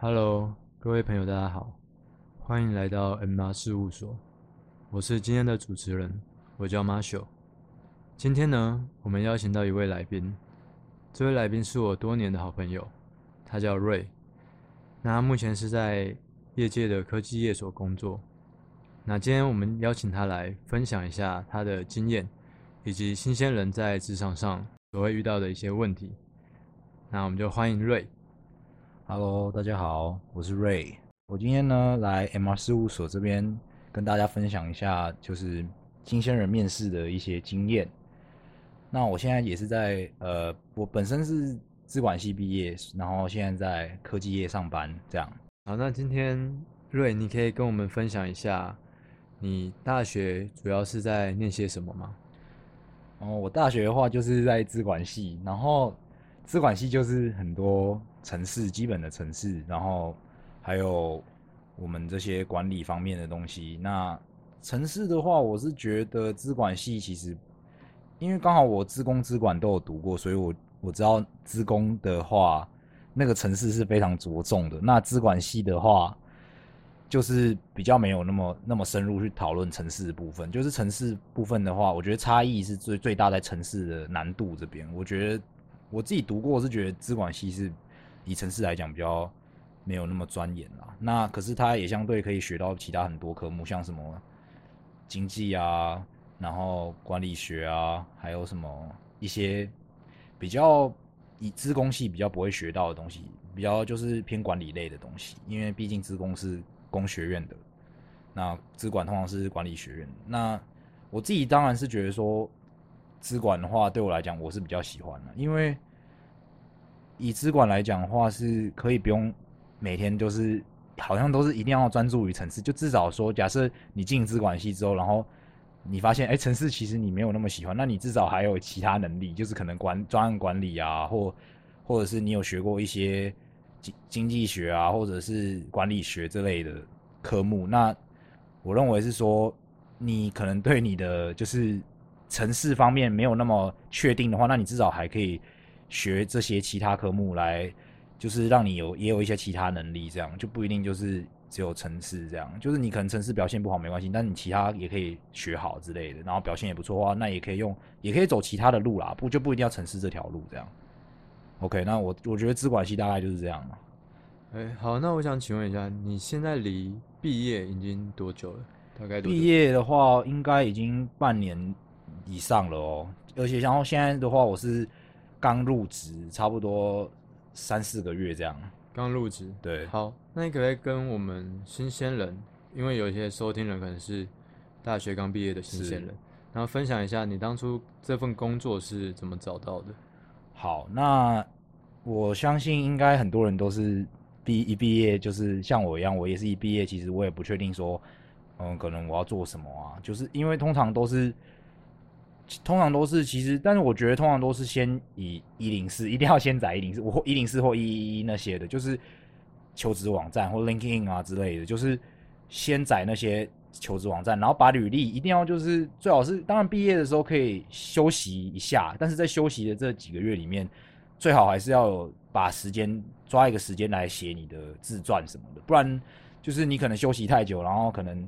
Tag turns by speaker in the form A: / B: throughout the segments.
A: Hello，各位朋友，大家好，欢迎来到 M 八事务所。我是今天的主持人，我叫 Marshall。今天呢，我们邀请到一位来宾，这位来宾是我多年的好朋友，他叫瑞。那他目前是在业界的科技业所工作。那今天我们邀请他来分享一下他的经验，以及新鲜人在职场上所会遇到的一些问题。那我们就欢迎瑞。
B: Hello，大家好，我是 Ray。我今天呢来 MR 事务所这边跟大家分享一下，就是新鲜人面试的一些经验。那我现在也是在呃，我本身是资管系毕业，然后现在在科技业上班，这样。
A: 好，那今天瑞，你可以跟我们分享一下，你大学主要是在念些什么吗？
B: 哦，我大学的话就是在资管系，然后资管系就是很多城市基本的城市，然后还有我们这些管理方面的东西。那城市的话，我是觉得资管系其实，因为刚好我资工、资管都有读过，所以我我知道资工的话，那个城市是非常着重的。那资管系的话，就是比较没有那么那么深入去讨论城市的部分。就是城市部分的话，我觉得差异是最最大在城市的难度这边。我觉得我自己读过，是觉得资管系是以城市来讲比较没有那么钻研啦。那可是它也相对可以学到其他很多科目，像什么经济啊，然后管理学啊，还有什么一些比较以资工系比较不会学到的东西，比较就是偏管理类的东西，因为毕竟资工是工学院的，那资管通常是管理学院。那我自己当然是觉得说，资管的话对我来讲我是比较喜欢的，因为以资管来讲的话是可以不用每天就是好像都是一定要专注于城市，就至少说，假设你进资管系之后，然后你发现哎，城市其实你没有那么喜欢，那你至少还有其他能力，就是可能管专案管理啊，或或者是你有学过一些经经济学啊，或者是管理学之类的科目。那我认为是说，你可能对你的就是城市方面没有那么确定的话，那你至少还可以学这些其他科目来，就是让你有也有一些其他能力，这样就不一定就是只有城市这样。就是你可能城市表现不好没关系，但你其他也可以学好之类的，然后表现也不错的话，那也可以用，也可以走其他的路啦，不就不一定要城市这条路这样。OK，那我我觉得资管系大概就是这样嘛。
A: 哎，好，那我想请问一下，你现在离毕业已经多久了？大概
B: 毕业的话，应该已经半年以上了哦。而且然后现在的话，我是刚入职，差不多三四个月这样。
A: 刚入职。
B: 对，
A: 好，那你可不可以跟我们新鲜人，因为有一些收听人可能是大学刚毕业的新鲜人，然后分享一下你当初这份工作是怎么找到的？
B: 好，那我相信应该很多人都是毕一毕业就是像我一样，我也是一毕业，其实我也不确定说，嗯，可能我要做什么啊，就是因为通常都是，通常都是其实，但是我觉得通常都是先以一零四，一定要先载一零四，或一零四或一一一那些的，就是求职网站或 LinkedIn 啊之类的，就是先载那些求职网站，然后把履历一定要就是最好是，当然毕业的时候可以休息一下，但是在休息的这几个月里面，最好还是要有把时间抓一个时间来写你的自传什么的，不然就是你可能休息太久，然后可能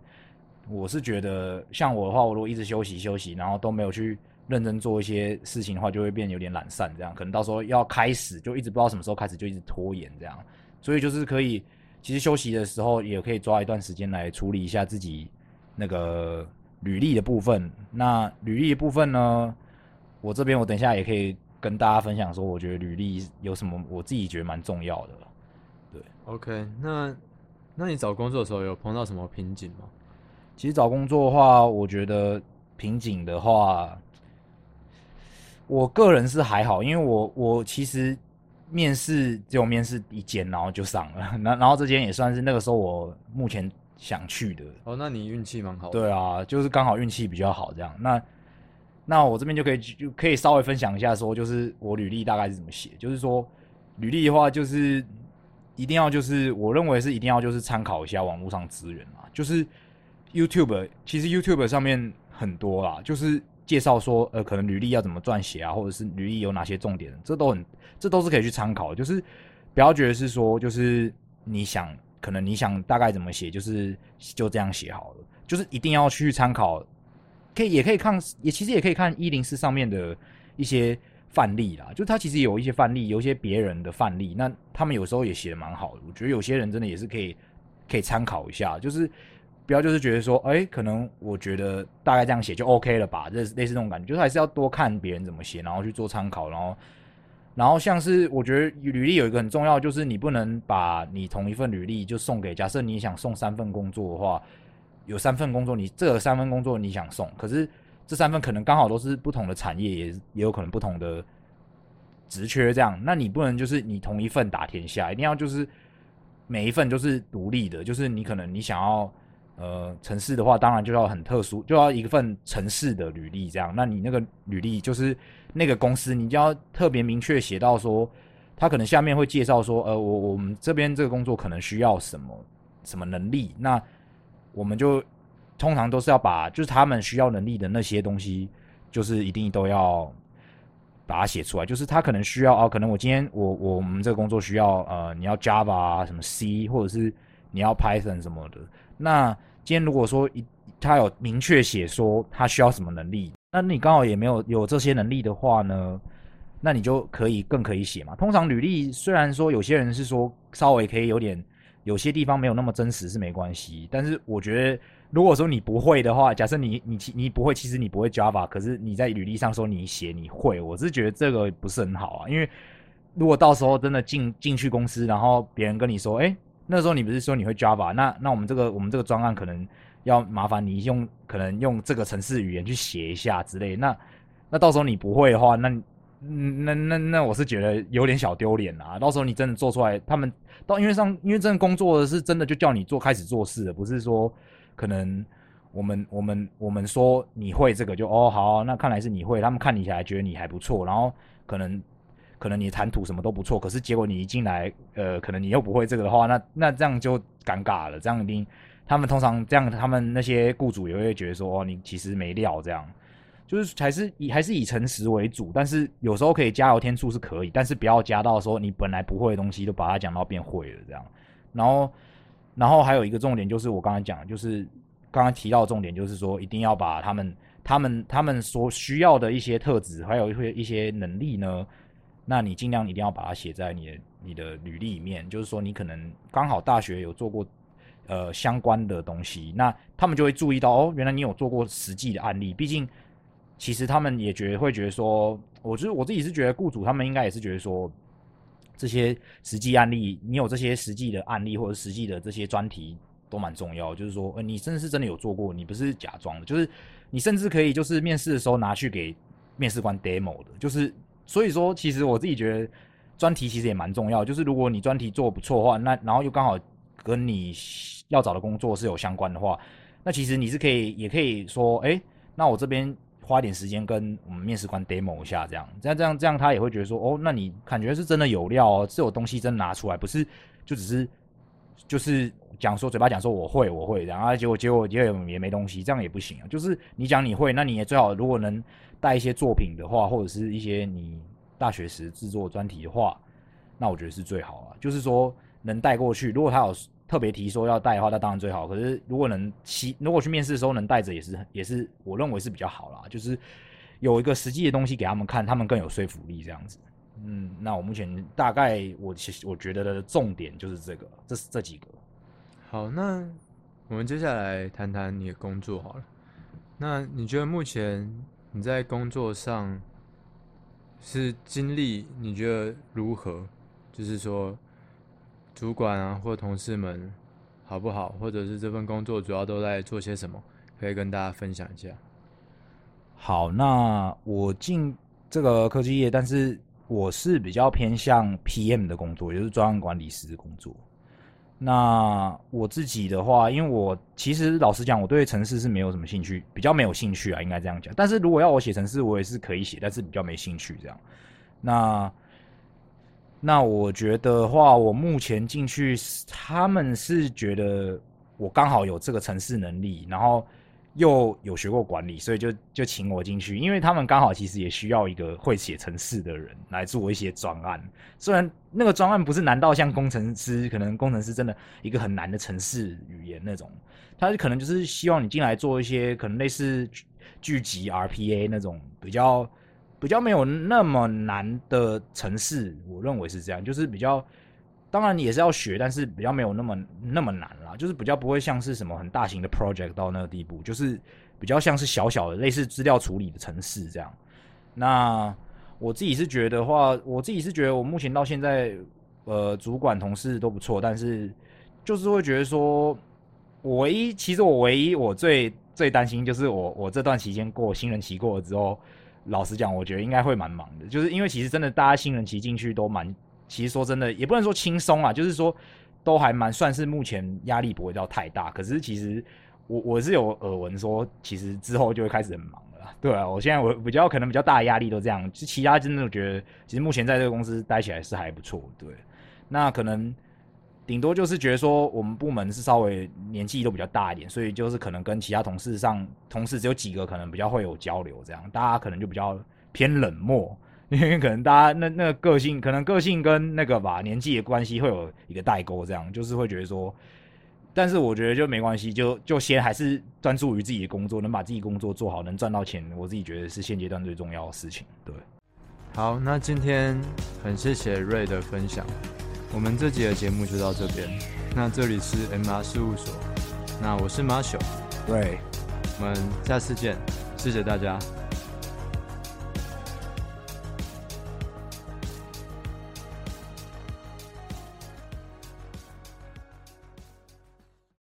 B: 我是觉得像我的话，我如果一直休息休息，然后都没有去认真做一些事情的话，就会变有点懒散，这样可能到时候要开始就一直不知道什么时候开始，就一直拖延这样，所以就是可以，其实休息的时候也可以抓一段时间来处理一下自己那个履历的部分。那履历的部分呢，我这边我等一下也可以跟大家分享说，我觉得履历有什么我自己觉得蛮重要的。
A: 对 OK，那那你找工作的时候有碰到什么瓶颈吗？
B: 其实找工作的话，我觉得瓶颈的话，我个人是还好，因为我我其实面试只有面试一间，然后就上了，那然后这间也算是那个时候我目前想去的。
A: 哦，那你运气蛮好的。
B: 对啊，就是刚好运气比较好这样。那那我这边就可以就可以稍微分享一下，说就是我履历大概是怎么写，就是说履历的话，就是一定要就是我认为是一定要就是参考一下网络上资源嘛，就是 YouTube，其实 YouTube 上面很多啦，就是介绍说，呃，可能履历要怎么撰写啊，或者是履历有哪些重点，这都很，这都是可以去参考。就是不要觉得是说，就是你想，可能你想大概怎么写，就是就这样写好了。就是一定要去参考，可以也可以看，也其实也可以看一零四上面的一些范例啦。就他其实有一些范例，有一些别人的范例，那他们有时候也写的蛮好的。我觉得有些人真的也是可以可以参考一下，就是。不要就是觉得说，哎，可能我觉得大概这样写就 OK 了吧，这类似那种感觉，就是还是要多看别人怎么写，然后去做参考，然后，然后像是我觉得履历有一个很重要，就是你不能把你同一份履历就送给，假设你想送三份工作的话，有三份工作，你这三份工作你想送，可是这三份可能刚好都是不同的产业，也也有可能不同的职缺，这样，那你不能就是你同一份打天下，一定要就是每一份都是独立的，就是你可能你想要。呃，城市的话，当然就要很特殊，就要一份城市的履历这样。那你那个履历就是那个公司，你就要特别明确写到说，他可能下面会介绍说，呃，我我们这边这个工作可能需要什么什么能力，那我们就通常都是要把就是他们需要能力的那些东西，就是一定都要把它写出来。就是他可能需要啊，可能我今天我我们这个工作需要呃，你要 Java 啊，什么 C 或者是你要 Python 什么的。那今天如果说一他有明确写说他需要什么能力，那你刚好也没有有这些能力的话呢，那你就可以更可以写嘛。通常履历虽然说有些人是说稍微可以有点有些地方没有那么真实是没关系，但是我觉得如果说你不会的话，假设你你你不会，其实你不会 Java，可是你在履历上说你写你会，我是觉得这个不是很好啊。因为如果到时候真的进进去公司，然后别人跟你说，哎。那时候你不是说你会 Java？那那我们这个我们这个专案可能要麻烦你用可能用这个程式语言去写一下之类。那那到时候你不会的话，那那那那我是觉得有点小丢脸啊。到时候你真的做出来，他们到因为上因为真的工作的是真的就叫你做开始做事的，不是说可能我们我们我们说你会这个就哦好，那看来是你会，他们看你起来觉得你还不错，然后可能。可能你谈吐什么都不错，可是结果你一进来，呃，可能你又不会这个的话，那那这样就尴尬了。这样一定，他们通常这样，他们那些雇主也会觉得说，哦，你其实没料，这样就是还是以还是以诚实为主。但是有时候可以加油添醋是可以，但是不要加到说你本来不会的东西都把它讲到变会了这样。然后，然后还有一个重点就是我刚才讲，就是刚刚提到重点就是说，一定要把他们他们他们所需要的一些特质，还有一些一些能力呢。那你尽量一定要把它写在你的你的履历里面，就是说你可能刚好大学有做过呃相关的东西，那他们就会注意到哦，原来你有做过实际的案例。毕竟其实他们也觉得会觉得说，我就是我自己是觉得雇主他们应该也是觉得说，这些实际案例，你有这些实际的案例或者实际的这些专题都蛮重要。就是说，呃，你真的是真的有做过，你不是假装的，就是你甚至可以就是面试的时候拿去给面试官 demo 的，就是。所以说，其实我自己觉得专题其实也蛮重要。就是如果你专题做不错的话，那然后又刚好跟你要找的工作是有相关的话，那其实你是可以，也可以说，哎，那我这边花点时间跟我们面试官 demo 一下，这样，这样，这样，这样，他也会觉得说，哦，那你感觉是真的有料哦，是有东西真拿出来，不是就只是就是讲说嘴巴讲说我会，我会，然后结果结果结果也没东西，这样也不行啊。就是你讲你会，那你也最好如果能。带一些作品的话，或者是一些你大学时制作专题的话，那我觉得是最好啊。就是说能带过去，如果他有特别提说要带的话，那当然最好。可是如果能期，如果去面试的时候能带着，也是也是我认为是比较好啦。就是有一个实际的东西给他们看，他们更有说服力这样子。嗯，那我目前大概我其实我觉得的重点就是这个，这是这几个。
A: 好，那我们接下来谈谈你的工作好了。那你觉得目前？你在工作上是经历，你觉得如何？就是说，主管啊，或同事们好不好？或者是这份工作主要都在做些什么？可以跟大家分享一下。
B: 好，那我进这个科技业，但是我是比较偏向 PM 的工作，也就是专案管理师的工作。那我自己的话，因为我其实老实讲，我对城市是没有什么兴趣，比较没有兴趣啊，应该这样讲。但是如果要我写城市，我也是可以写，但是比较没兴趣这样。那那我觉得话，我目前进去，他们是觉得我刚好有这个城市能力，然后又有学过管理，所以就就请我进去，因为他们刚好其实也需要一个会写程式的人来做一些专案。虽然那个专案不是难到像工程师，可能工程师真的一个很难的程式语言那种，他可能就是希望你进来做一些可能类似聚集 RPA 那种比较比较没有那么难的程式。我认为是这样，就是比较。当然你也是要学，但是比较没有那么那么难啦，就是比较不会像是什么很大型的 project 到那个地步，就是比较像是小小的类似资料处理的城市这样。那我自己是觉得话，我自己是觉得我目前到现在，呃，主管同事都不错，但是就是会觉得说，我唯一其实我唯一我最最担心就是我我这段期间过新人期过了之后，老实讲，我觉得应该会蛮忙的，就是因为其实真的大家新人期进去都蛮。其实说真的，也不能说轻松啊，就是说都还蛮算是目前压力不会到太大。可是其实我我是有耳闻说，其实之后就会开始很忙了。对啊，我现在我比较可能比较大的压力都这样。就其他真的我觉得，其实目前在这个公司待起来是还不错。对，那可能顶多就是觉得说，我们部门是稍微年纪都比较大一点，所以就是可能跟其他同事上同事只有几个可能比较会有交流，这样大家可能就比较偏冷漠。因为可能大家那那个个性，可能个性跟那个吧年纪的关系会有一个代沟，这样就是会觉得说，但是我觉得就没关系，就就先还是专注于自己的工作，能把自己工作做好，能赚到钱，我自己觉得是现阶段最重要的事情。对，
A: 好，那今天很谢谢瑞的分享，我们这集的节目就到这边。那这里是 MR 事务所，那我是马修，
B: 对，
A: 我们下次见，谢谢大家。